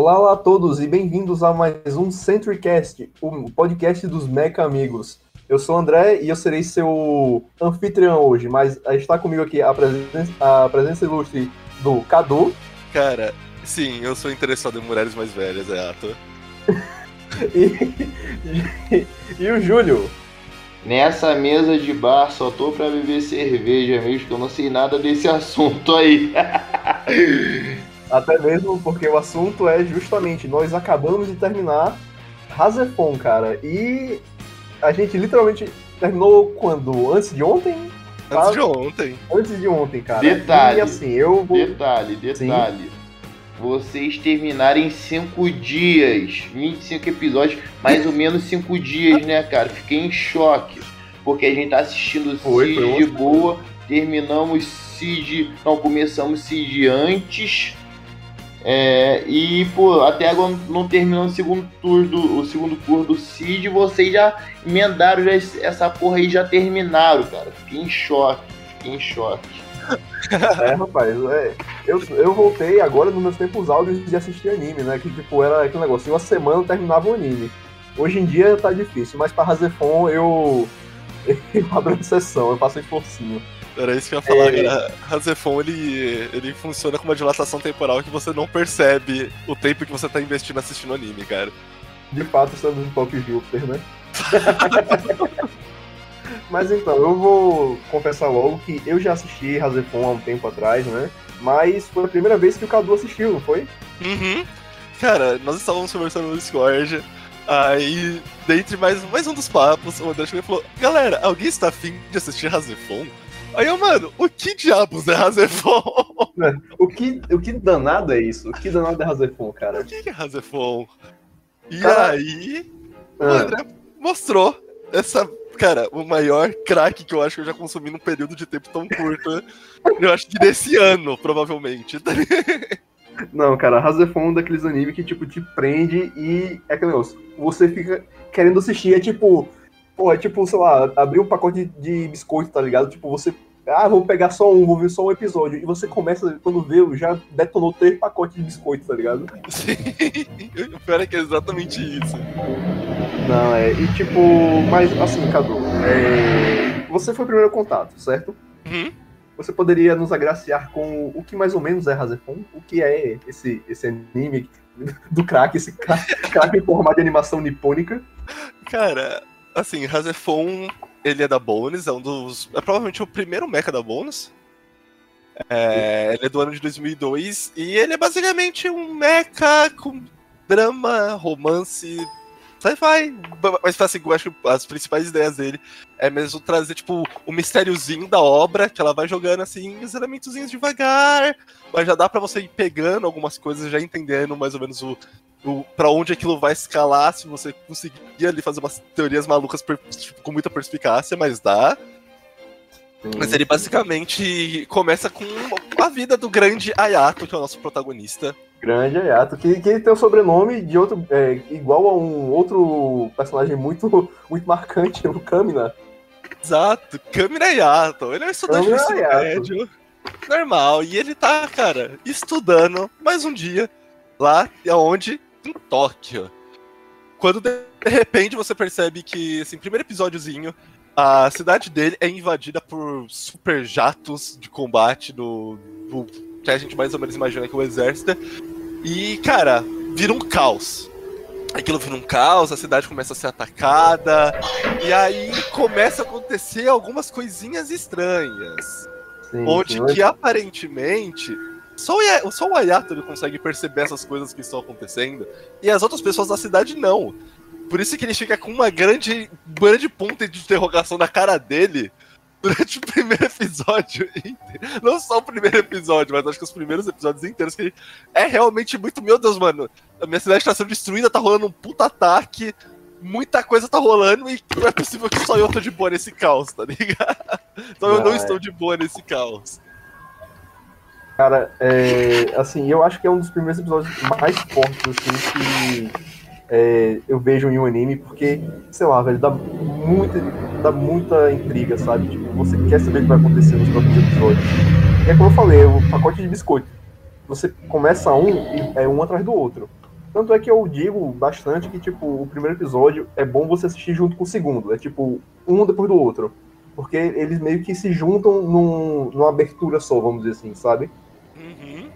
Olá, olá a todos e bem-vindos a mais um CenturyCast, o podcast dos Mecha Amigos. Eu sou o André e eu serei seu anfitrião hoje, mas está comigo aqui a presença, a presença ilustre do Cadu. Cara, sim, eu sou interessado em mulheres mais velhas, é ato. e, e, e o Júlio. Nessa mesa de bar só tô pra beber cerveja mesmo, que eu não sei nada desse assunto aí. Até mesmo porque o assunto é justamente, nós acabamos de terminar Razefon, cara. E a gente literalmente terminou quando? Antes de ontem? Antes de ontem. Antes de ontem, cara. Detalhe. E assim, eu vou. Detalhe, detalhe. Sim. Vocês terminarem 5 dias, 25 episódios, mais ou menos 5 dias, né, cara? Fiquei em choque. Porque a gente tá assistindo Cid foi de boa, terminamos Cid. Não, começamos Cid antes é, e, pô, até agora não terminou o segundo tour do, o segundo tour do Cid, vocês já emendaram já essa porra aí, já terminaram, cara. Fiquei em choque, fiquei em choque. É, rapaz, é, eu, eu voltei agora nos meus tempos áudios de assistir anime, né? Que tipo, era aquele negócio, uma semana eu terminava o anime. Hoje em dia tá difícil, mas pra Razefon eu, eu abro sessão, eu passo esforcinho. Era isso que eu ia falar, é... cara. Razefon, ele, ele funciona com uma dilatação temporal que você não percebe o tempo que você tá investindo assistindo anime, cara. De fato, estamos em Top Júpiter, né? Mas então, eu vou confessar logo que eu já assisti Razefon há um tempo atrás, né? Mas foi a primeira vez que o Cadu assistiu, não foi? Uhum. Cara, nós estávamos conversando no Discord. Aí, dentre mais, mais um dos papos, o André chegou e falou: Galera, alguém está afim de assistir Razefon? Aí eu, mano, o que diabos é Razefon? O que, o que danado é isso? O que danado é Razefon, cara? O que é Razefon? E cara... aí, o ah. André mostrou essa, cara, o maior crack que eu acho que eu já consumi num período de tempo tão curto. eu acho que desse ano, provavelmente. Não, cara, Razefon é um daqueles animes que, tipo, te prende e é aquele negócio. Você fica querendo assistir, é tipo. Pô, é tipo, sei lá, abrir um pacote de biscoito, tá ligado? Tipo, você ah, vou pegar só um, vou ver só um episódio. E você começa, quando vê, já detonou três pacotes de biscoito, tá ligado? Sim, o pior é que é exatamente isso. Não, é. E tipo, mas assim, Cadu, é, você foi o primeiro contato, certo? Uhum. Você poderia nos agraciar com o que mais ou menos é Razefon? O que é esse, esse anime do crack, esse crack em formato de animação nipônica? Cara, assim, Razefon ele é da Bones, é um dos. É provavelmente o primeiro mecha da Bones. É, ele é do ano de 2002 e ele é basicamente um mecha com drama, romance, sci-fi. Mas assim, eu acho que as principais ideias dele é mesmo trazer, tipo, o mistériozinho da obra, que ela vai jogando assim, os elementozinhos devagar, mas já dá para você ir pegando algumas coisas, já entendendo mais ou menos o, para onde aquilo vai escalar, se você conseguir ali fazer umas teorias malucas per, tipo, com muita perspicácia, mas dá. Sim. Mas ele basicamente começa com a vida do grande Ayato, que é o nosso protagonista. Grande Ayato, que, que tem o sobrenome de outro. É, igual a um outro personagem muito, muito marcante, o Kamina. Exato, Kamina Ayato. Ele é um estudante de ensino médio. Normal. E ele tá, cara, estudando mais um dia lá onde em Tóquio. Quando de repente você percebe que, assim, primeiro episódiozinho, a cidade dele é invadida por super jatos de combate do, do que a gente mais ou menos imagina que é o exército. E, cara, vira um caos. Aquilo vira um caos, a cidade começa a ser atacada, e aí começa a acontecer algumas coisinhas estranhas. Sim, onde que aparentemente só o, só o Ayato ele consegue perceber essas coisas que estão acontecendo. E as outras pessoas da cidade não. Por isso que ele fica com uma grande, grande ponta de interrogação na cara dele durante o primeiro episódio. Não só o primeiro episódio, mas acho que os primeiros episódios inteiros. Que é realmente muito. Meu Deus, mano. A minha cidade está sendo destruída, tá rolando um puta ataque. Muita coisa tá rolando e não é possível que só eu tô de boa nesse caos, tá ligado? Então eu não é. estou de boa nesse caos. Cara, é, assim, eu acho que é um dos primeiros episódios mais fortes, assim, que é, eu vejo em um anime, porque, sei lá, velho, dá muita, dá muita intriga, sabe? Tipo, você quer saber o que vai acontecer nos próximos episódios. E é como eu falei, o pacote de biscoito. Você começa um e é um atrás do outro. Tanto é que eu digo bastante que, tipo, o primeiro episódio é bom você assistir junto com o segundo. É tipo, um depois do outro. Porque eles meio que se juntam num, numa abertura só, vamos dizer assim, sabe?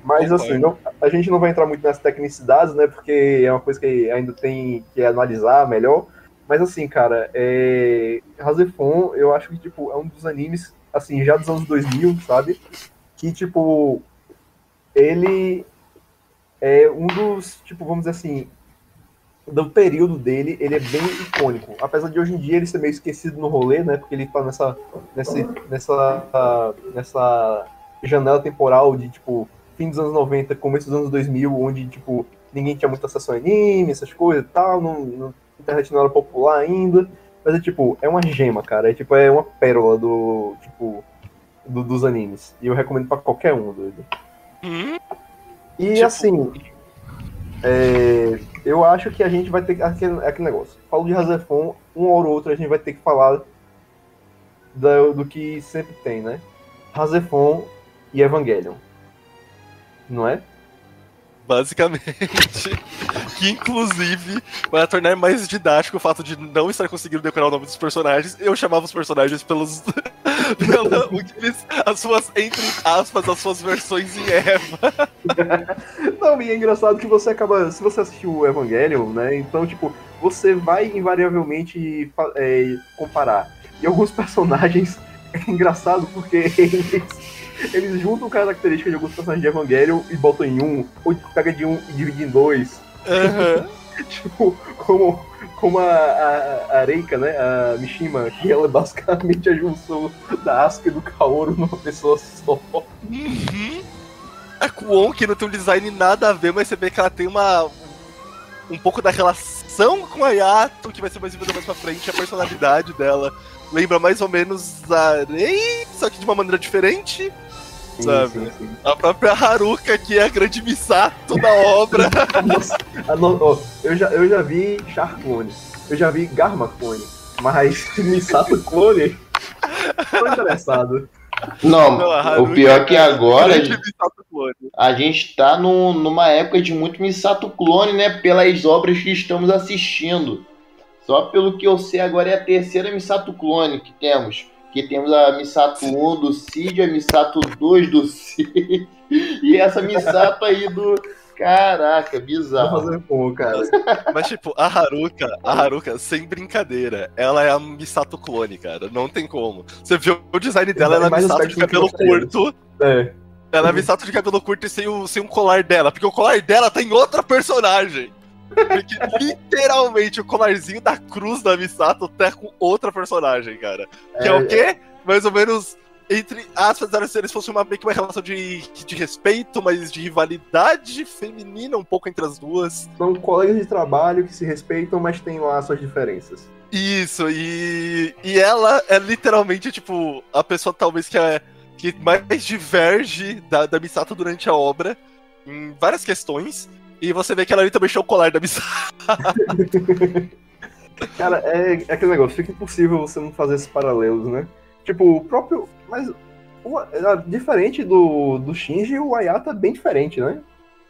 Mas assim, não, a gente não vai entrar muito nas tecnicidades, né? Porque é uma coisa que ainda tem que analisar melhor. Mas assim, cara, é... Razefon, eu acho que tipo, é um dos animes, assim, já dos anos 2000, sabe? Que, tipo, ele é um dos, tipo, vamos dizer assim, do período dele, ele é bem icônico. Apesar de hoje em dia ele ser meio esquecido no rolê, né? Porque ele tá nessa, nessa, nessa, nessa janela temporal de, tipo, fim dos anos 90, começo dos anos 2000, onde, tipo, ninguém tinha muito acesso a anime, essas coisas e tal, não, não, a internet não era popular ainda. Mas é, tipo, é uma gema, cara. É, tipo, é uma pérola do, tipo, do, dos animes. E eu recomendo para qualquer um, doido. Hum? E, tipo... assim, é, eu acho que a gente vai ter aquele, aquele negócio. Falo de Razefon, um ou outro a gente vai ter que falar do, do que sempre tem, né? Razefon e Evangelion. Não é? Basicamente. que inclusive vai tornar mais didático o fato de não estar conseguindo decorar o nome dos personagens. Eu chamava os personagens pelos. pela, eles, as suas, entre aspas, as suas versões em Eva. não, e é engraçado que você acaba. Se você assistiu o Evangelion, né? Então, tipo, você vai invariavelmente é, comparar. E alguns personagens é engraçado porque eles eles juntam características de alguns personagens de Evangelion e botam em um, ou pega de um e divide em dois. Uhum. tipo, como, como a, a, a Reika, né? A Mishima, que ela é basicamente a junção da Asuka e do Kaoru numa pessoa só. Uhum. A Kuon, que não tem um design nada a ver, mas você vê que ela tem uma. um pouco da relação com a Yato, que vai ser mais vivida mais pra frente, a personalidade dela lembra mais ou menos a Rei, só que de uma maneira diferente sabe? Sim, sim. A própria Haruka, que é a grande Misato da obra. Nossa, oh, eu, já, eu já vi Char Clone, eu já vi Garma Clone, mas Misato Clone, tô interessado. Não, não o pior é que agora a gente tá no, numa época de muito Misato Clone, né? Pelas obras que estamos assistindo. Só pelo que eu sei, agora é a terceira Misato Clone que temos que temos a Misato 1 do Cid, a Misato 2 do Cid, e essa Misato aí do. Caraca, bizarro. Pô, cara. Mas, tipo, a Haruka, a Haruka, sem brincadeira, ela é a Misato clone, cara. Não tem como. Você viu o design dela, ela é Misato de cabelo curto. É. Ela é Misato de cabelo curto e sem, o, sem um colar dela, porque o colar dela tem tá outra personagem. Porque literalmente o colarzinho da cruz da Misato tá com outra personagem, cara. Que é, é o quê? Mais ou menos entre aspas, se eles fossem uma, meio que uma relação de, de respeito, mas de rivalidade feminina um pouco entre as duas. São colegas de trabalho que se respeitam, mas têm lá suas diferenças. Isso, e, e ela é literalmente, tipo, a pessoa talvez que, é, que mais diverge da, da Misato durante a obra, em várias questões, e você vê que ela ali também o colar da Misato. Cara, é, é, aquele negócio, fica impossível você não fazer esses paralelos, né? Tipo, o próprio. Mas o, diferente do, do Shinji, o Ayato é bem diferente, né?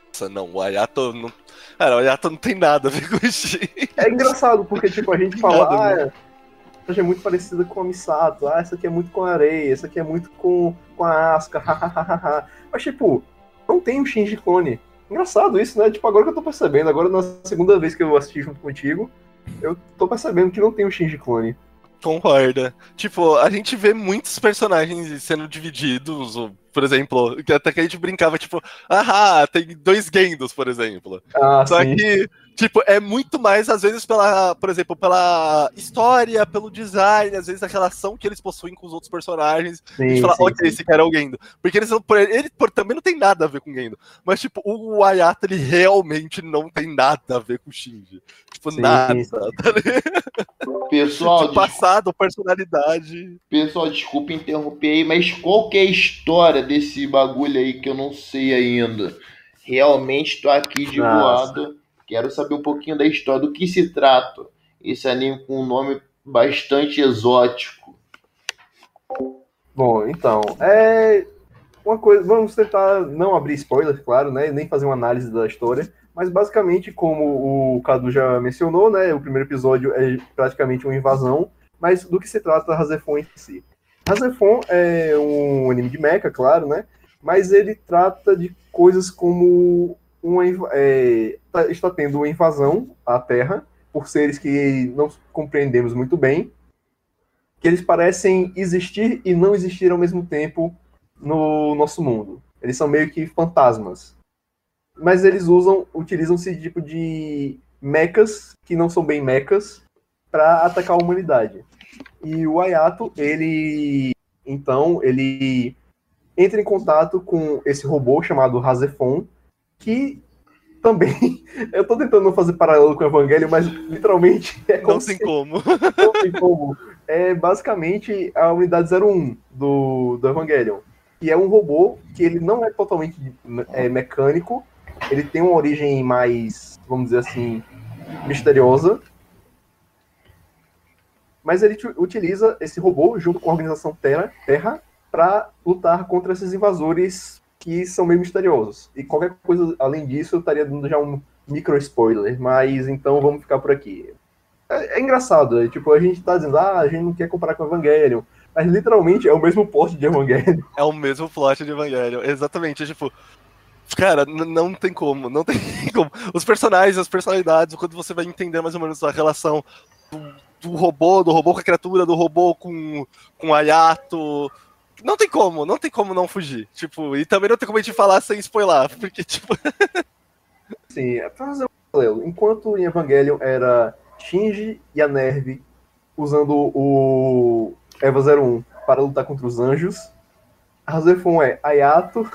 Nossa, não, o Ayato não. Cara, o Ayato não tem nada a ver com o Shinji. É engraçado, porque tipo, a gente fala, nada, ah, essa é muito parecida com a Misato, ah, essa aqui é muito com a Areia, essa aqui é muito com, com a Asuka, Mas tipo, não tem o Shinji clone. Engraçado isso, né? Tipo, agora que eu tô percebendo, agora na segunda vez que eu assisti junto contigo, eu tô percebendo que não tem o Shinji clone. Concorda. Tipo, a gente vê muitos personagens sendo divididos, por exemplo, até que a gente brincava, tipo, ah, tem dois Gendos, por exemplo. Ah, Só sim. que Tipo, é muito mais, às vezes, pela, por exemplo, pela história, pelo design, às vezes a relação que eles possuem com os outros personagens. Sim, a gente fala, ok, esse cara é o Gendo. Porque eles não, ele por, também não tem nada a ver com o Gendo. Mas, tipo, o Ayato, ele realmente não tem nada a ver com o Shinji. Tipo, sim, nada. Tá Pessoal. De passado, personalidade. Pessoal, desculpa interromper aí, mas qual que é a história desse bagulho aí que eu não sei ainda? Realmente tô aqui de Nossa. voada Quero saber um pouquinho da história, do que se trata esse anime com um nome bastante exótico. Bom, então, é... uma coisa, vamos tentar não abrir spoilers, claro, né? Nem fazer uma análise da história, mas basicamente, como o Cadu já mencionou, né? O primeiro episódio é praticamente uma invasão, mas do que se trata Razefon em si? Razefon é um anime de mecha, claro, né? Mas ele trata de coisas como uma, é, tá, está tendo uma invasão à Terra por seres que não compreendemos muito bem, que eles parecem existir e não existir ao mesmo tempo no nosso mundo. Eles são meio que fantasmas. Mas eles usam, utilizam esse tipo de mechas, que não são bem mechas, para atacar a humanidade. E o Ayato, ele então, ele entra em contato com esse robô chamado Razefon, que também. Eu tô tentando não fazer paralelo com o Evangelho, mas literalmente é Não tem como. Não tem como. É basicamente a unidade 01 do, do Evangelion. E é um robô que ele não é totalmente é, mecânico, ele tem uma origem mais, vamos dizer assim, misteriosa. Mas ele utiliza esse robô junto com a organização Terra, Terra para lutar contra esses invasores que são meio misteriosos. E qualquer coisa além disso, eu estaria dando já um micro spoiler, mas então vamos ficar por aqui. É, é engraçado, é, tipo, a gente tá dizendo, ah, a gente não quer comparar com Evangelion, mas literalmente é o mesmo plot de Evangelion. É o mesmo plot de Evangelion, exatamente, tipo, Cara, não tem como, não tem como. Os personagens, as personalidades, quando você vai entender mais ou menos a relação do, do robô, do robô com a criatura, do robô com, com o Ayato, não tem como, não tem como não fugir. Tipo, e também não tem como a gente falar sem spoiler, porque, tipo. Sim, é pra fazer um paralelo. Enquanto em Evangelion era Shinji e a Nerve usando o Eva 01 para lutar contra os anjos, a Zefon é Ayato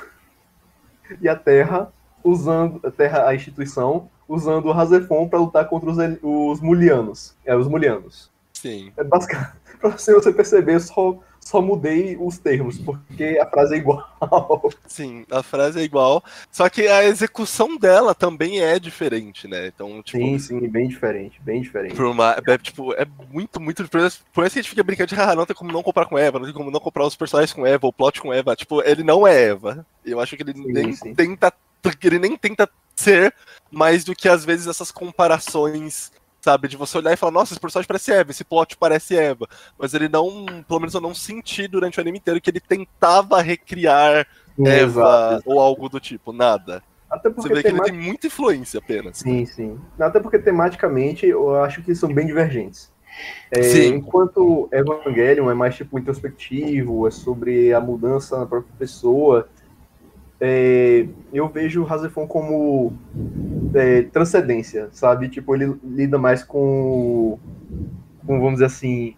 e a Terra usando a Terra, a instituição, usando o Razefon para lutar contra os, os Mulianos. É, os Mulianos. Sim. É basicamente, pra você perceber, só só mudei os termos, porque a frase é igual. Sim, a frase é igual, só que a execução dela também é diferente, né? Então, tipo, sim, sim, bem diferente, bem diferente. Uma, é, tipo, é muito, muito. Por isso que a gente fica brincando de ah, não tem como não comprar com Eva, não tem como não comprar os personagens com Eva, o plot com Eva. Tipo, ele não é Eva. Eu acho que ele sim, nem sim. tenta. Ele nem tenta ser mais do que às vezes essas comparações sabe? De você olhar e falar, nossa, esse personagem parece Eva, esse plot parece Eva. Mas ele não, pelo menos eu não senti durante o anime inteiro que ele tentava recriar Eva exato. ou algo do tipo, nada. Até porque você vê temat... que ele tem muita influência apenas. Sim, sim. Até porque tematicamente eu acho que são bem divergentes. É, sim. Enquanto Evangelion é mais tipo introspectivo, é sobre a mudança na própria pessoa, é, eu vejo o Razefon como é, transcendência, sabe? Tipo, ele lida mais com, com, vamos dizer assim,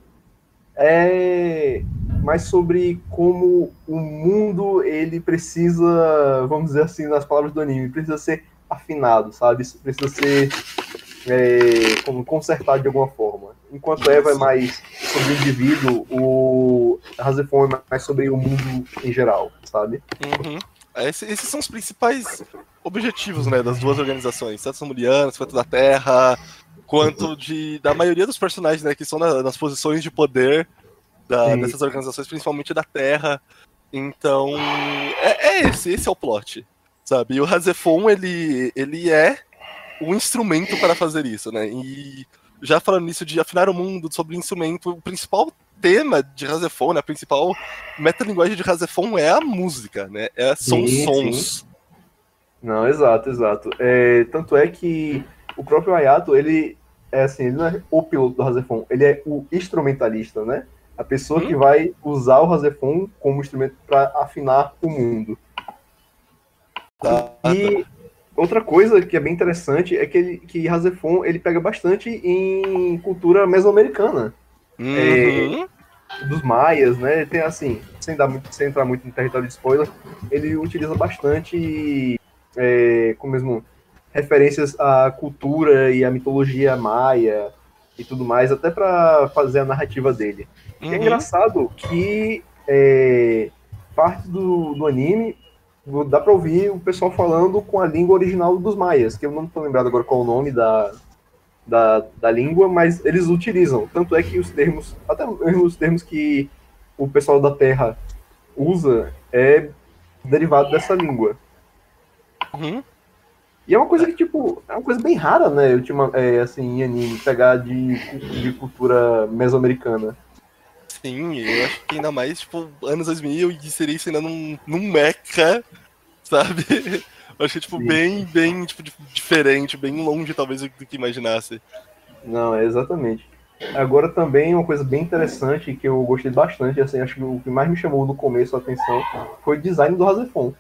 é mais sobre como o mundo ele precisa, vamos dizer assim, nas palavras do anime, precisa ser afinado, sabe? Precisa ser é, como consertado de alguma forma. Enquanto Eva é mais sobre o indivíduo, o Razefon é mais sobre o mundo em geral, sabe? Uhum. Esses são os principais objetivos né, das duas organizações, tanto Samulianos, quanto da Terra, quanto de, da maioria dos personagens né, que estão na, nas posições de poder da, dessas organizações, principalmente da Terra. Então, é, é, esse, esse é o plot, sabe? E o Razefon, ele, ele é o instrumento para fazer isso, né? E já falando nisso de afinar o mundo, sobre o instrumento, o principal tema de Razefon, né, a principal metalinguagem de Razefon é a música, né? É, são sim, sons. Sim. Não, exato, exato. É, tanto é que o próprio Ayato, ele é assim, ele não é o piloto do Razefon, ele é o instrumentalista, né? A pessoa hum? que vai usar o Razefon como instrumento para afinar o mundo. Tá, e outra coisa que é bem interessante é que, ele, que Razefon ele pega bastante em cultura mesoamericana. Uhum. É, dos maias, né? Tem assim, sem, dar muito, sem entrar muito no território de spoiler, ele utiliza bastante é, com mesmo referências à cultura e à mitologia maia e tudo mais, até para fazer a narrativa dele. É uhum. É engraçado que é, parte do, do anime dá para ouvir o pessoal falando com a língua original dos maias, que eu não estou lembrado agora qual o nome da, da, da língua, mas eles utilizam. Tanto é que os termos, até os termos que o pessoal da Terra usa, é derivado dessa língua. Uhum. E é uma coisa que, tipo, é uma coisa bem rara, né? Ultima, é, assim, em anime, pegar de, de cultura mesoamericana. Sim, eu acho que ainda mais, tipo, anos 2000 e seria isso ainda num, num mecha, sabe? Eu achei, tipo, Sim. bem, bem, tipo, diferente, bem longe, talvez, do que imaginasse. Não, é exatamente. Agora também uma coisa bem interessante que eu gostei bastante, assim, acho que o que mais me chamou no começo a atenção foi o design do Razefon.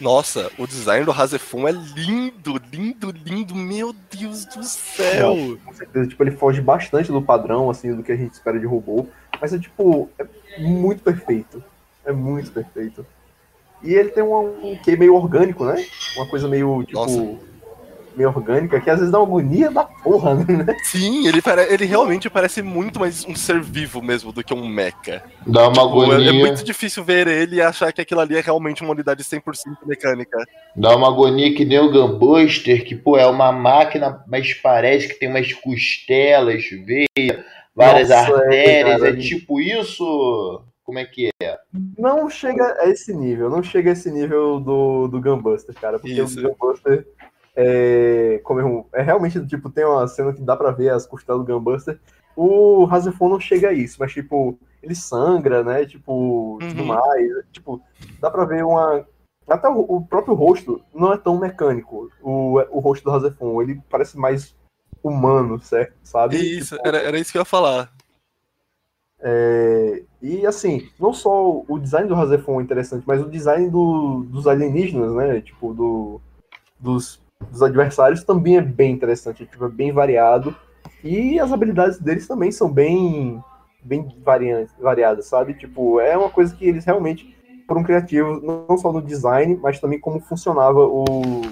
Nossa, o design do Razefon é lindo, lindo, lindo, meu Deus do céu! Não, com certeza, tipo, ele foge bastante do padrão, assim, do que a gente espera de robô, mas é, tipo, é muito perfeito. É muito perfeito. E ele tem um, um que meio orgânico, né? Uma coisa meio, tipo, Nossa meio orgânica, que às vezes dá uma agonia da porra, né? Sim, ele, ele realmente parece muito mais um ser vivo mesmo do que um mecha. Dá uma tipo, agonia. É, é, muito difícil ver ele e achar que aquilo ali é realmente uma unidade 100% mecânica. Dá uma agonia que nem o Gunbuster, que, pô, é uma máquina, mas parece que tem umas costelas, veia, várias Nossa, artérias. É, é tipo isso? Como é que é? Não chega a esse nível, não chega a esse nível do, do Gunbuster, cara. Porque Isso. o Gunbuster é, como é, é realmente, tipo, tem uma cena que dá pra ver as costelas do Gunbuster. O Razefon não chega a isso, mas, tipo, ele sangra, né? Tipo, uhum. tudo mais. Tipo, dá pra ver uma. Até o, o, próprio rosto não é tão mecânico. O, o rosto do Razefon, ele parece mais humano, certo? Sabe? Isso, tipo, era, era isso que eu ia falar. É, e assim, não só o design do Razefon é interessante, mas o design do, dos alienígenas, né? Tipo, do, dos dos adversários também é bem interessante, tipo, é bem variado. E as habilidades deles também são bem, bem variantes, variadas, sabe? Tipo, é uma coisa que eles realmente foram criativos, não só no design, mas também como funcionava o,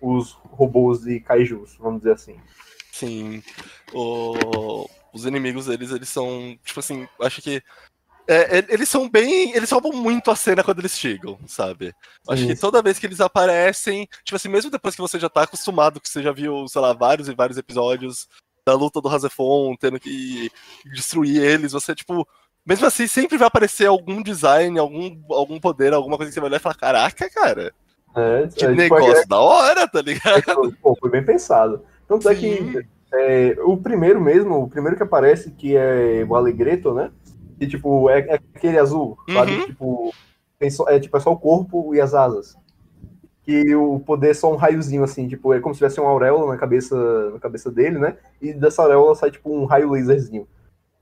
os robôs e kaijus, vamos dizer assim. Sim. O, os inimigos deles, eles são, tipo assim, acho que é, é, eles são bem. Eles roubam muito a cena quando eles chegam, sabe? Acho que toda vez que eles aparecem, tipo assim, mesmo depois que você já tá acostumado, que você já viu, sei lá, vários e vários episódios da luta do Razefon, tendo que destruir eles, você, tipo. Mesmo assim, sempre vai aparecer algum design, algum, algum poder, alguma coisa que você vai olhar e falar: caraca, cara. É, que é, tipo, negócio é, da hora, tá ligado? Pô, foi bem pensado. Tanto é que é, o primeiro mesmo, o primeiro que aparece, que é o Alegreto, né? E, tipo, é, é aquele azul, sabe? Uhum. Tipo, só, é, tipo, é só o corpo e as asas. Que o poder é só um raiozinho, assim, tipo, é como se tivesse uma auréola na cabeça, na cabeça dele, né? E dessa auréola sai, tipo, um raio laserzinho.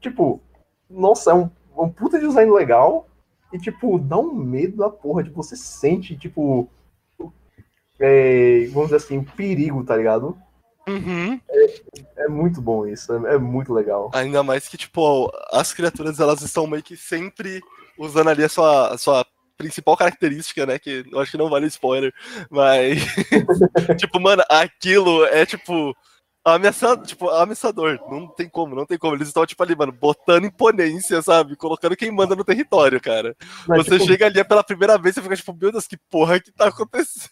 Tipo, nossa, é um, um puta design legal. E, tipo, dá um medo da porra. Tipo, você sente, tipo. É, vamos dizer assim, o perigo, tá ligado? Uhum. É, é, muito bom isso, é, é, muito legal. Ainda mais que, tipo, as criaturas elas estão meio que sempre usando ali a sua, a sua principal característica, né? Que eu acho que não vale spoiler, mas. tipo, mano, aquilo é tipo ameaçador, tipo, ameaçador. Não tem como, não tem como. Eles estão, tipo, ali, mano, botando imponência, sabe? Colocando quem manda no território, cara. Mas, você tipo... chega ali pela primeira vez e fica, tipo, meu Deus, que porra que tá acontecendo?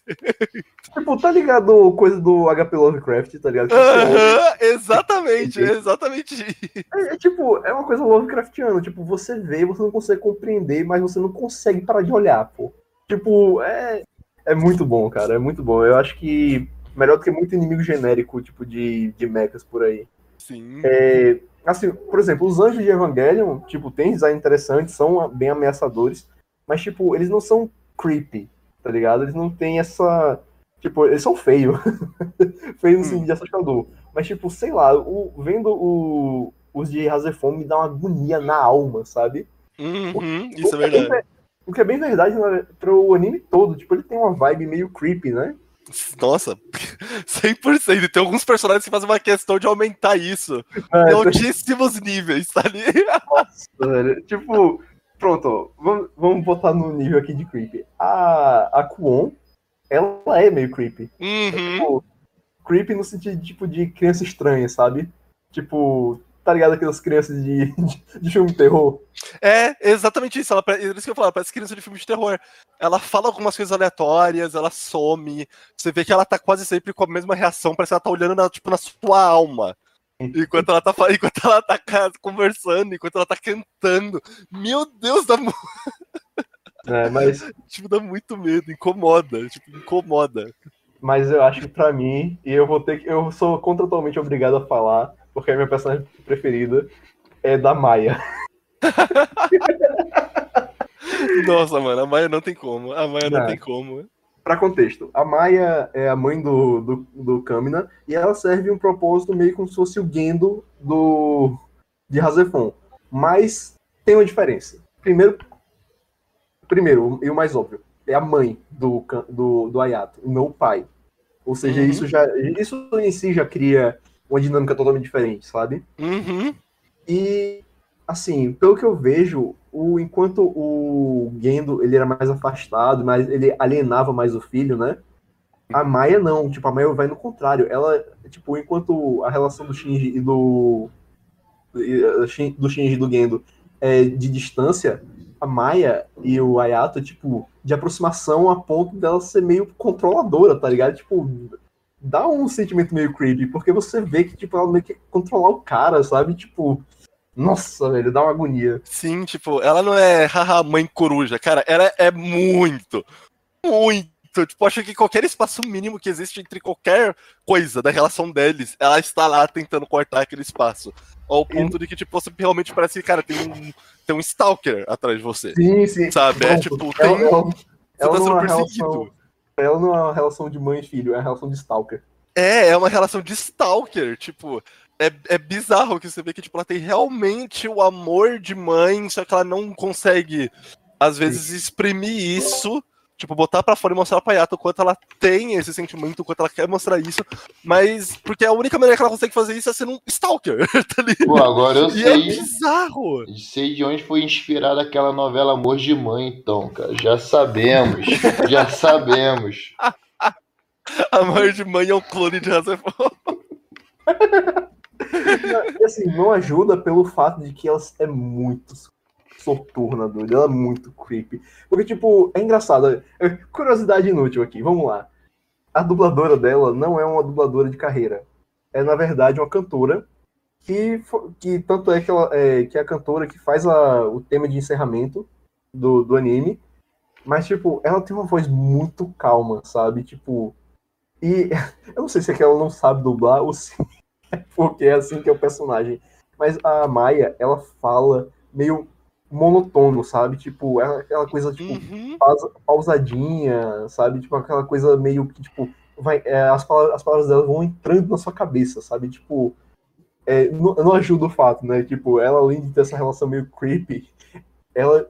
Tipo, tá ligado coisa do HP Lovecraft, tá ligado? Uh -huh, exatamente, exatamente. É, é, tipo, é uma coisa Lovecraftiana. Tipo, você vê, você não consegue compreender, mas você não consegue parar de olhar, pô. Tipo, é, é muito bom, cara. É muito bom. Eu acho que melhor do que muito inimigo genérico, tipo, de, de mechas por aí. Sim. É, assim, por exemplo, os anjos de Evangelion, tipo, tem design interessante, são bem ameaçadores, mas, tipo, eles não são creepy, tá ligado? Eles não têm essa. Tipo, eles são feios. feios no hum. de assustador. Mas, tipo, sei lá, o, vendo o, os de Razefon me dá uma agonia na alma, sabe? Uhum, isso é verdade. É, o que é bem verdade né, pro anime todo. Tipo, ele tem uma vibe meio creepy, né? Nossa, 100%. E tem alguns personagens que fazem uma questão de aumentar isso é, em altíssimos níveis, tá ali? Nossa. Tipo, pronto, vamos, vamos botar no nível aqui de creepy. A, a Kuon, ela é meio creepy. Uhum. É, tipo, creepy no sentido tipo, de criança estranha, sabe? Tipo, tá ligado? Aquelas crianças de, de, de, filme de terror. É, exatamente isso. Ela, é isso que eu falo, parece criança de filme de terror. Ela fala algumas coisas aleatórias, ela some. Você vê que ela tá quase sempre com a mesma reação, parece que ela tá olhando na, tipo, na sua alma. Enquanto ela tá enquanto ela tá conversando, enquanto ela tá cantando. Meu Deus da É, mas. tipo, dá muito medo, incomoda. Tipo, incomoda. Mas eu acho que pra mim, e eu vou ter que. Eu sou contratualmente obrigado a falar, porque a minha personagem preferida é da Maia. Nossa, mano, a Maia não tem como. A Maia não, não tem como. Para contexto, a Maia é a mãe do, do, do Kamina e ela serve um propósito meio como se fosse o Gendo do, de Hazefon. Mas tem uma diferença. Primeiro, primeiro e o mais óbvio, é a mãe do, do, do Ayato, não o pai. Ou seja, uhum. isso já isso em si já cria uma dinâmica totalmente diferente, sabe? Uhum. E assim, pelo que eu vejo, o, enquanto o Gendo ele era mais afastado, mas ele alienava mais o filho, né? A Maia não, tipo, a Maia vai no contrário. Ela, tipo, enquanto a relação do Shinji e do do Shinji e do Gendo é de distância, a Maia e o Ayato, tipo, de aproximação a ponto dela ser meio controladora, tá ligado? Tipo, dá um sentimento meio creepy, porque você vê que, tipo, ela meio que controlar o cara, sabe? Tipo, nossa, velho, dá uma agonia. Sim, tipo, ela não é haha, mãe coruja, cara, ela é muito, muito. Tipo, acho que qualquer espaço mínimo que existe entre qualquer coisa da relação deles, ela está lá tentando cortar aquele espaço. Ao ponto de que, tipo, você realmente parece que, cara, tem um, tem um stalker atrás de você. Sim, sim. Sabe? É tipo, tem. Ela, ela, você ela tá sendo perseguido. Relação, ela não é uma relação de mãe e filho, é uma relação de stalker. É, é uma relação de stalker. Tipo, é, é bizarro que você vê que tipo, ela tem realmente o amor de mãe, só que ela não consegue, às vezes, exprimir isso. Tipo, botar pra fora e mostrar pra Yato o quanto ela tem esse sentimento, o quanto ela quer mostrar isso. Mas, porque a única maneira que ela consegue fazer isso é sendo um stalker, tá ligado? Pô, agora eu e sei. é bizarro. Sei de onde foi inspirada aquela novela Amor de Mãe, então, cara. Já sabemos. já sabemos. Amor de Mãe é um clone de Razefon. E assim, não ajuda pelo fato de que ela é muito soturna, doido. Ela é muito creepy. Porque, tipo, é engraçado. É, curiosidade inútil aqui, vamos lá. A dubladora dela não é uma dubladora de carreira. É, na verdade, uma cantora que, que tanto é que, ela, é, que é a cantora que faz a, o tema de encerramento do, do anime. Mas, tipo, ela tem uma voz muito calma, sabe? Tipo. E eu não sei se é que ela não sabe dublar ou se porque é assim que é o personagem. Mas a Maia, ela fala meio monotono, sabe? Tipo, é aquela coisa, tipo, uhum. pausadinha, sabe? Tipo, aquela coisa meio que, tipo, vai, é, as, palavras, as palavras dela vão entrando na sua cabeça, sabe? Tipo, é, não, não, ajuda o fato, né? Tipo, ela, além de ter essa relação meio creepy, ela,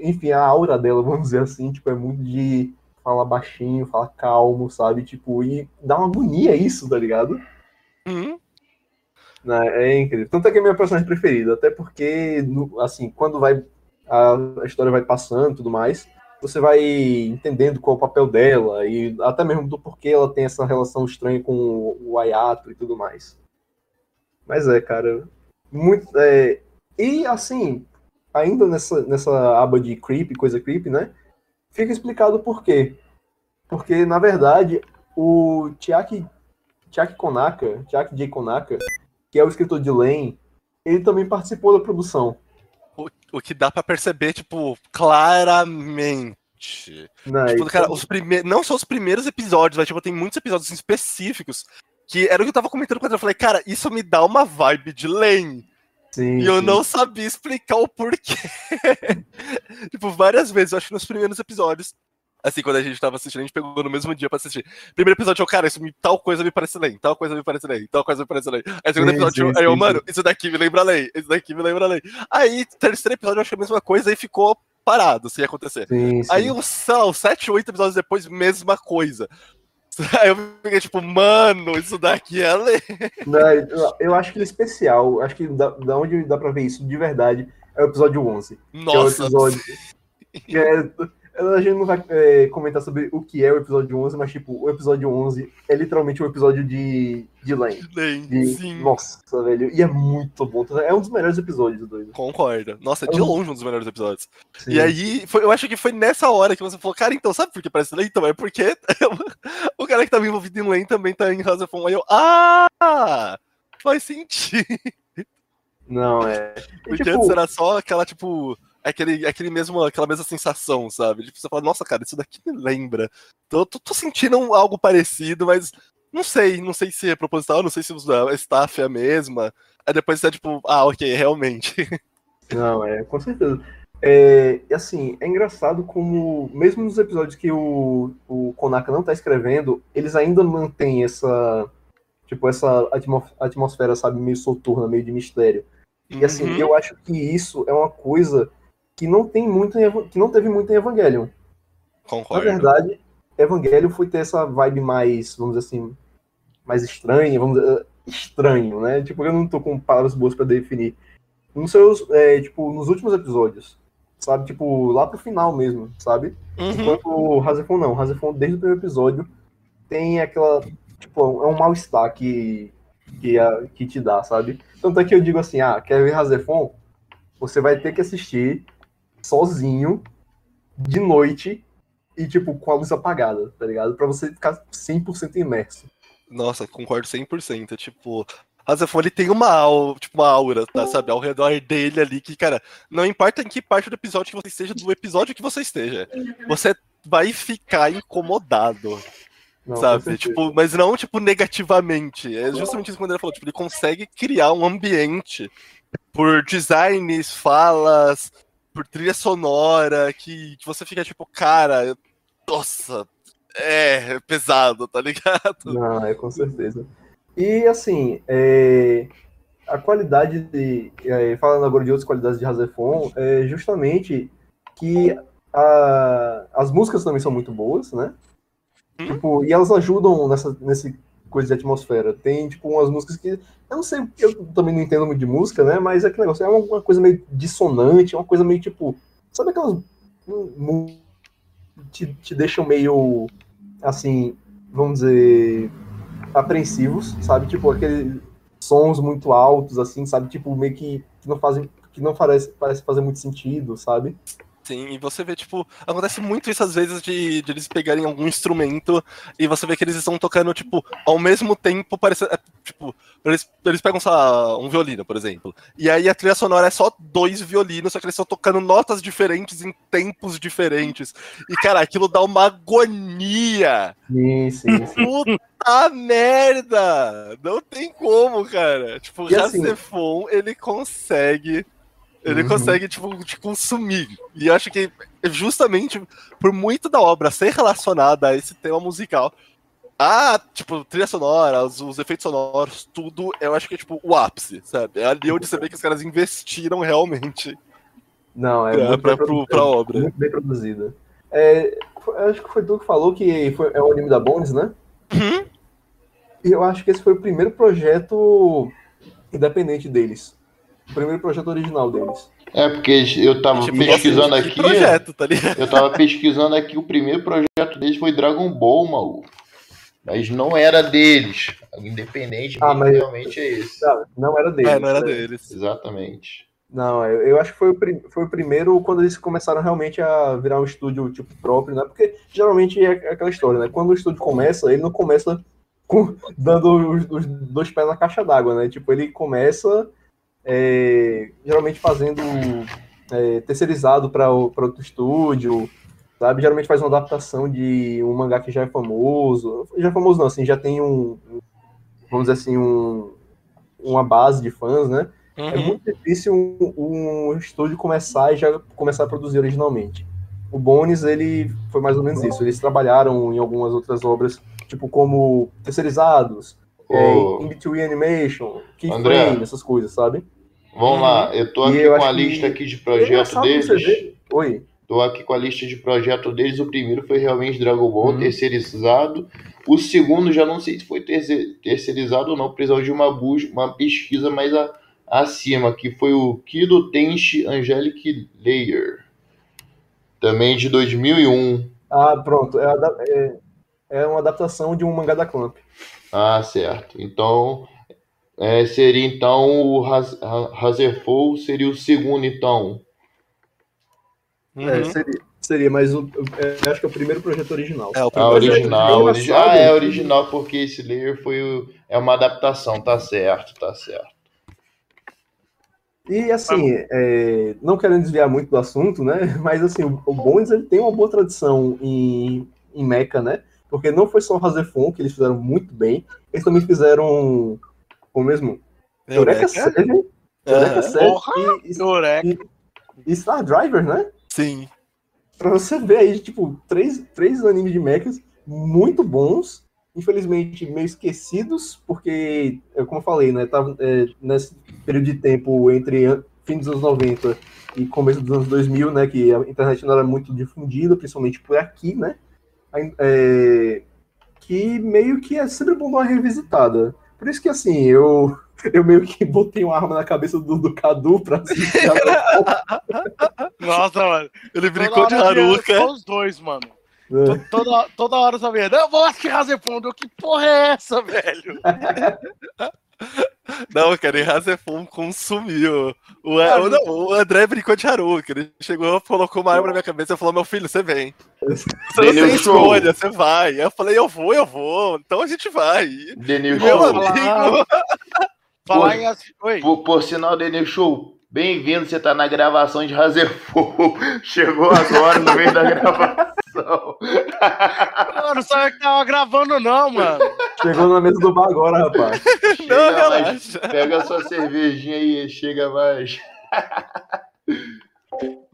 enfim, a aura dela, vamos dizer assim, tipo, é muito de falar baixinho, falar calmo, sabe? Tipo, e dá uma agonia isso, tá ligado? Uhum. Né, é incrível. Tanto é que é minha personagem preferida, até porque, assim, quando vai a, história vai passando e tudo mais, você vai entendendo qual é o papel dela e até mesmo do porquê ela tem essa relação estranha com o, Ayato e tudo mais. Mas é, cara, muito. É... E assim, ainda nessa, nessa aba de creep, coisa creep, né? Fica explicado por quê. Porque, na verdade, o Chiaki, Chiaki Konaka, Chiaki J. Konaka, que é o escritor de Lane, ele também participou da produção. O, o que dá para perceber, tipo, claramente. Não, tipo, cara, os prime... não só os primeiros episódios, mas tipo, tem muitos episódios assim, específicos que era o que eu tava comentando quando eu falei, cara, isso me dá uma vibe de Lane. Sim, e eu sim. não sabia explicar o porquê. tipo, várias vezes, eu acho que nos primeiros episódios, Assim, quando a gente tava assistindo, a gente pegou no mesmo dia pra assistir. Primeiro episódio, eu, cara, isso me, tal coisa me parece lei, tal coisa me parece lei, tal coisa me parece lei. Aí, segundo sim, episódio, sim, aí eu, mano, isso daqui me lembra lei, isso daqui me lembra lei. Aí, terceiro episódio, eu achei a mesma coisa e ficou parado, se ia acontecer. Sim, aí, o, sei lá, os sete, oito episódios depois, mesma coisa. Aí eu fiquei tipo, mano, isso daqui é lei. Não, eu acho que ele é especial, acho que da, da onde dá pra ver isso de verdade é o episódio 11. Nossa. Que é o episódio. Que é, a gente não vai é, comentar sobre o que é o episódio 11, mas, tipo, o episódio 11 é literalmente um episódio de, de Lane. Lane, de, sim. Nossa, velho. E é muito bom. É um dos melhores episódios, doido. Concorda. Nossa, é de longe um dos melhores episódios. Sim. E aí, foi, eu acho que foi nessa hora que você falou, cara, então, sabe por que parece Lane? Então, é porque o cara que tava envolvido em Lane também tá em House of Aí eu, ah! Faz sentido. Não, é. Porque tipo... antes era só aquela, tipo aquele, aquele mesmo, aquela mesma sensação, sabe? Tipo, você fala, nossa, cara, isso daqui me lembra. Tô, tô, tô sentindo algo parecido, mas não sei, não sei se é proposital, não sei se a staff é a mesma. Aí depois você é tipo, ah, ok, realmente. Não, é, com certeza. É, assim, é engraçado como, mesmo nos episódios que o, o Konaka não tá escrevendo, eles ainda mantêm essa, tipo, essa atmosfera, sabe, meio soturna, meio de mistério. E assim, uhum. eu acho que isso é uma coisa que não tem muito que não teve muito em Evangelion. Concordo. Na verdade, Evangelion foi ter essa vibe mais, vamos dizer assim, mais estranha, vamos dizer, estranho, né? Tipo, eu não tô com palavras boas para definir. Nos seus, é, tipo, nos últimos episódios, sabe? Tipo, lá pro final mesmo, sabe? Uhum. Enquanto o Hazefon não. O Hazefon, desde o primeiro episódio, tem aquela, tipo, é um mal-estar que, que, que te dá, sabe? Tanto é que eu digo assim, ah, quer ver Hazefon? Você vai ter que assistir sozinho, de noite, e, tipo, com a luz apagada, tá ligado? Pra você ficar 100% imerso. Nossa, concordo 100%. Tipo, Hazefon, ele tem uma, aura, tipo, uma aura, tá, sabe? Ao redor dele ali, que, cara, não importa em que parte do episódio que você esteja, do episódio que você esteja, você vai ficar incomodado. Não, sabe? Tipo, mas não, tipo, negativamente. É justamente isso que ele falou. Tipo, ele consegue criar um ambiente por designs, falas, por trilha sonora, que, que você fica tipo, cara, nossa, é, é pesado, tá ligado? Não, é com certeza. E assim, é, a qualidade de. É, falando agora de outras qualidades de Razefon, é justamente que a, as músicas também são muito boas, né? Hum? Tipo, e elas ajudam nessa, nesse coisa de atmosfera. Tem, tipo, umas músicas que. Eu não sei, eu também não entendo muito de música, né? Mas é negócio, é uma, uma coisa meio dissonante, uma coisa meio tipo. Sabe aquelas. Te, te deixam meio. Assim, vamos dizer. apreensivos, sabe? Tipo, aqueles sons muito altos, assim, sabe? Tipo, meio que, que não fazem. que não parece, parece fazer muito sentido, sabe? Sim, e você vê, tipo, acontece muito isso às vezes de, de, eles pegarem algum instrumento e você vê que eles estão tocando, tipo, ao mesmo tempo, parecendo. É, tipo, eles, eles pegam, sei lá, um violino, por exemplo. E aí a trilha sonora é só dois violinos, só que eles estão tocando notas diferentes em tempos diferentes. E, cara, aquilo dá uma agonia. Sim, sim, sim. Puta merda! Não tem como, cara. Tipo, o assim... ele consegue ele uhum. consegue, tipo, te consumir. E acho que justamente por muito da obra ser relacionada a esse tema musical, a, tipo, trilha sonora, os, os, efeitos sonoros, tudo, eu acho que é, tipo, o ápice, sabe? É ali onde você vê que os caras investiram realmente. Não, é pra, muito pra, pro, pra obra. Muito bem produzida. É, acho que foi tu que falou que foi, é o anime da Bones, né? Uhum. E eu acho que esse foi o primeiro projeto independente deles o primeiro projeto original deles. É, porque eu tava tipo, pesquisando aqui. Projeto, tá eu tava pesquisando aqui, o primeiro projeto deles foi Dragon Ball, maluco. Mas não era deles. Independente, ah, mas... realmente é esse. Não, não era deles. É, não era né? deles. Exatamente. Não, eu, eu acho que foi o, foi o primeiro quando eles começaram realmente a virar um estúdio tipo próprio, né? Porque geralmente é aquela história, né? Quando o estúdio começa, ele não começa com, dando os, os dois pés na caixa d'água, né? Tipo, ele começa é, geralmente fazendo é, terceirizado para outro estúdio, sabe? Geralmente faz uma adaptação de um mangá que já é famoso. Já é famoso não, assim, já tem um, vamos dizer assim, um, uma base de fãs, né? É uhum. É muito difícil um, um, estúdio começar e já começar a produzir originalmente. O Bones, ele foi mais ou menos isso. Eles trabalharam em algumas outras obras, tipo como terceirizados, é, In Between Animation, Keyframe, essas coisas, sabe? Vamos uhum. lá, eu tô aqui eu com a lista aqui de projeto é deles. Oi. Tô aqui com a lista de projeto deles. O primeiro foi realmente Dragon Ball, uhum. terceirizado. O segundo, já não sei se foi terceirizado ou não, precisava de uma, busca, uma pesquisa mais a, acima, que foi o Kido Tenshi Angelic Layer. Também de 2001. Ah, pronto. É, é, é uma adaptação de um mangá da Clamp. Ah, certo. Então, é, seria então o Razerful, seria o segundo, então. É, uhum. É, seria, seria, mas o, é, acho que é o primeiro projeto original. É, o primeiro ah, original. Origi ah, é original, porque esse layer foi o, é uma adaptação, tá certo, tá certo. E assim, é, não querendo desviar muito do assunto, né? Mas assim, o, o Bones ele tem uma boa tradição em, em Mecha, né? Porque não foi só o Razefon que eles fizeram muito bem, eles também fizeram o mesmo Eureka 7, Eureka 7 e, e, e Star Driver, né? Sim. Pra você ver aí, tipo, três, três animes de mechas muito bons, infelizmente meio esquecidos, porque, como eu falei, né, tava é, nesse período de tempo entre fim dos anos 90 e começo dos anos 2000, né, que a internet não era muito difundida, principalmente por aqui, né, é, que meio que é sempre bom dar uma revisitada. Por isso que, assim, eu, eu meio que botei uma arma na cabeça do, do Cadu pra assistir. Nossa, mano. Ele brincou de Haruka. Os dois, mano. É. Toda, toda hora sabia, eu vou assistir Razefundo. Que porra é essa, velho? Não, cara, e Razefon consumiu. O, o, não, o André brincou de Haruka. Ele chegou, colocou uma arma na minha cabeça e falou: Meu filho, você vem. Você não tem escolha, você vai. Eu falei: Eu vou, eu vou. Então a gente vai. Denil Meu Show. amigo. Falar em Oi. Por, por sinal, Denil Show, bem-vindo. Você tá na gravação de Razefon. Chegou agora no meio da gravação. Eu não sabia que tava gravando, não, mano. Chegou na mesa do bar agora, rapaz. Chega não, mais, pega a sua cervejinha aí, chega mais.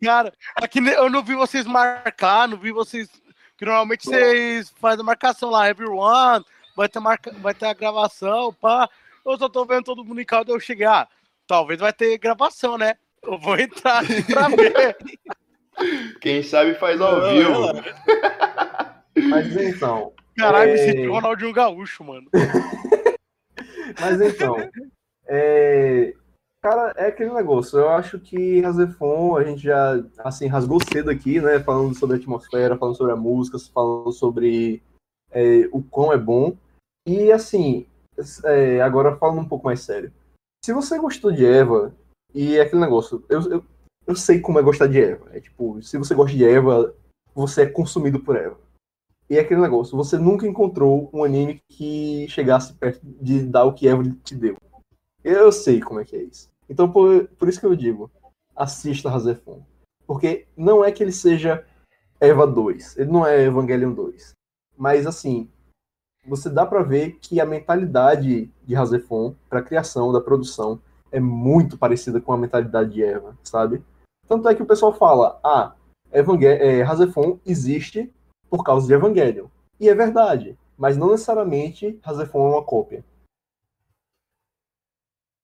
Cara, aqui eu não vi vocês marcar, não vi vocês. Que normalmente vocês fazem a marcação lá, everyone, vai ter, marca... vai ter a gravação, pá. Eu só tô vendo todo mundo em caldo, eu cheguei, ah, talvez vai ter gravação, né? Eu vou entrar pra ver. Quem sabe faz ao não, vivo. Mas então. Caralho, é... me senti Ronaldinho Gaúcho, mano. Mas então. É... Cara, é aquele negócio. Eu acho que Razefon, a gente já assim, rasgou cedo aqui, né? Falando sobre a atmosfera, falando sobre a música, falando sobre é, o quão é bom. E assim, é, agora falando um pouco mais sério. Se você gostou de Eva, e é aquele negócio, eu, eu eu sei como é gostar de Eva. É tipo, se você gosta de Eva, você é consumido por Eva. E é aquele negócio, você nunca encontrou um anime que chegasse perto de dar o que Eva te deu. Eu sei como é que é isso. Então, por, por isso que eu digo, assista Razefon. Porque não é que ele seja Eva 2, ele não é Evangelion 2. Mas, assim, você dá para ver que a mentalidade de Razefon para criação da produção é muito parecida com a mentalidade de Eva, sabe? Tanto é que o pessoal fala, ah, Evangel é, existe por causa de Evangelion. E é verdade, mas não necessariamente Razefon é uma cópia.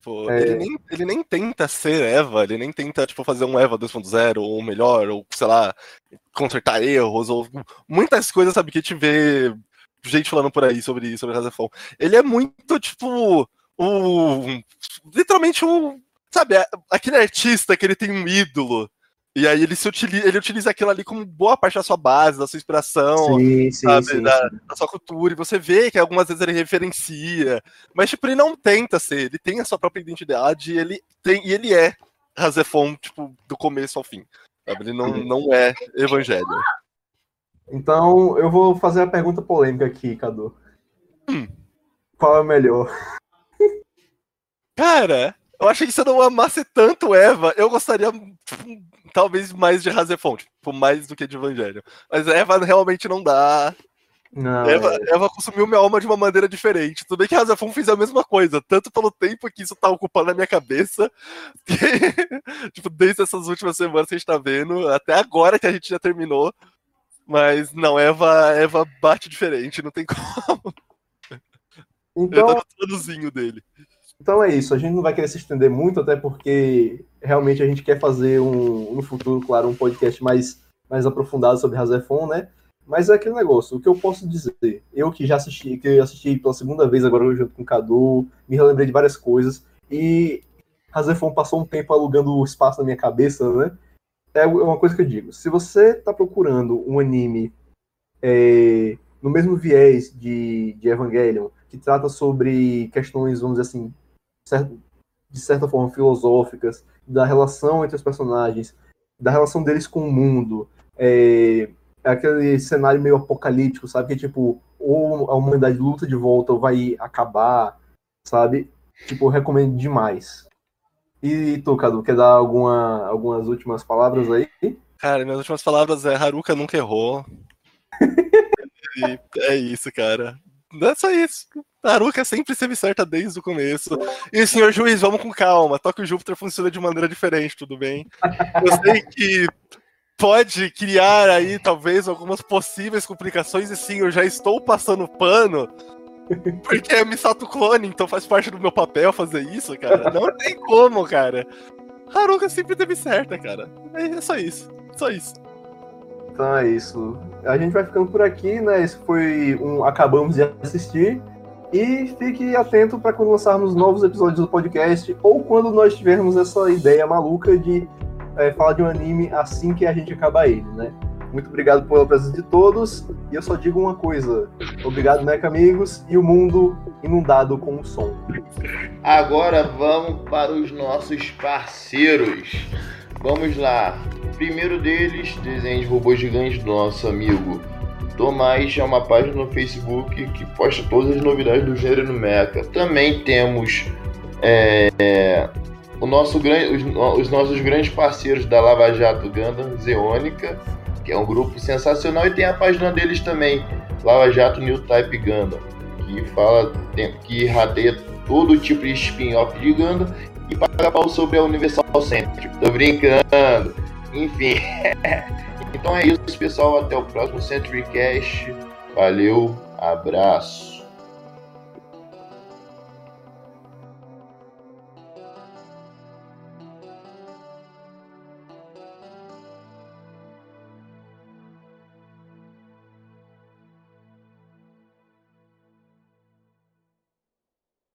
Pô, é... ele, nem, ele nem tenta ser Eva, ele nem tenta tipo, fazer um Eva 2.0 ou melhor, ou sei lá, consertar erros, ou muitas coisas, sabe, que a gente vê gente falando por aí sobre, sobre Razefon. Ele é muito, tipo, o. Literalmente o Sabe, aquele artista que ele tem um ídolo. E aí ele, se utiliza, ele utiliza aquilo ali como boa parte da sua base, da sua inspiração, sim, sim, sabe, sim, da, da, sua cultura. E você vê que algumas vezes ele referencia. Mas, tipo, ele não tenta ser, ele tem a sua própria identidade e ele, tem, e ele é Razefon, tipo, do começo ao fim. Sabe? Ele não, não é evangelho. Então, eu vou fazer a pergunta polêmica aqui, Cadu. Hum. Qual é o melhor? Cara, eu achei que você não amasse tanto Eva, eu gostaria tipo, talvez mais de Razefon, tipo, mais do que de Evangelho. Mas Eva realmente não dá. Não, Eva, é... Eva, consumiu minha alma de uma maneira diferente. Tudo bem que Razefon fez a mesma coisa, tanto pelo tempo que isso tá ocupando a minha cabeça, que, tipo, desde essas últimas semanas que a gente tá vendo, até agora que a gente já terminou. Mas não, Eva, Eva bate diferente, não tem como. Então... Eu tô no dele. Então é isso, a gente não vai querer se estender muito, até porque realmente a gente quer fazer um, no futuro, claro, um podcast mais, mais aprofundado sobre Razefon, né? Mas é aquele negócio, o que eu posso dizer, eu que já assisti, que assisti pela segunda vez agora junto com o Cadu, me relembrei de várias coisas, e Razefon passou um tempo alugando espaço na minha cabeça, né? É uma coisa que eu digo, se você tá procurando um anime é, no mesmo viés de, de Evangelion, que trata sobre questões, vamos dizer assim, de certa forma filosóficas, da relação entre os personagens, da relação deles com o mundo, é, é aquele cenário meio apocalíptico, sabe? Que tipo, ou a humanidade luta de volta ou vai acabar, sabe? Tipo, eu recomendo demais. E tu, Cadu, quer dar alguma, algumas últimas palavras aí? Cara, minhas últimas palavras é Haruka nunca errou. é isso, cara. Não é só isso. Haruka sempre esteve certa desde o começo. E, senhor juiz, vamos com calma. Toque o Júpiter funciona de maneira diferente, tudo bem? Eu sei que pode criar aí, talvez, algumas possíveis complicações, e sim, eu já estou passando pano. Porque é Misato clone, então faz parte do meu papel fazer isso, cara. Não tem como, cara. Haruka sempre teve certa, cara. É só isso. Só isso. Então é isso. A gente vai ficando por aqui, né? Esse foi um Acabamos de Assistir. E fique atento para quando lançarmos novos episódios do podcast ou quando nós tivermos essa ideia maluca de é, falar de um anime assim que a gente acaba ele, né? Muito obrigado pela presença de todos. E eu só digo uma coisa: obrigado, Meca Amigos, e o mundo inundado com o som. Agora vamos para os nossos parceiros. Vamos lá. Primeiro deles, desenho de robôs gigantes do nosso amigo Tomás, é uma página no Facebook que posta todas as novidades do gênero Mecha. Também temos é, o nosso os, os, nossos grandes parceiros da Lava Jato Gundam, Zeônica, que é um grupo sensacional, e tem a página deles também, Lava Jato New Type Gundam, que fala, que rateia todo tipo de spin-off de Gundam e paga pau sobre a Universal Century. Tô brincando. Enfim. então é isso, pessoal. Até o próximo Century Cast. Valeu, abraço.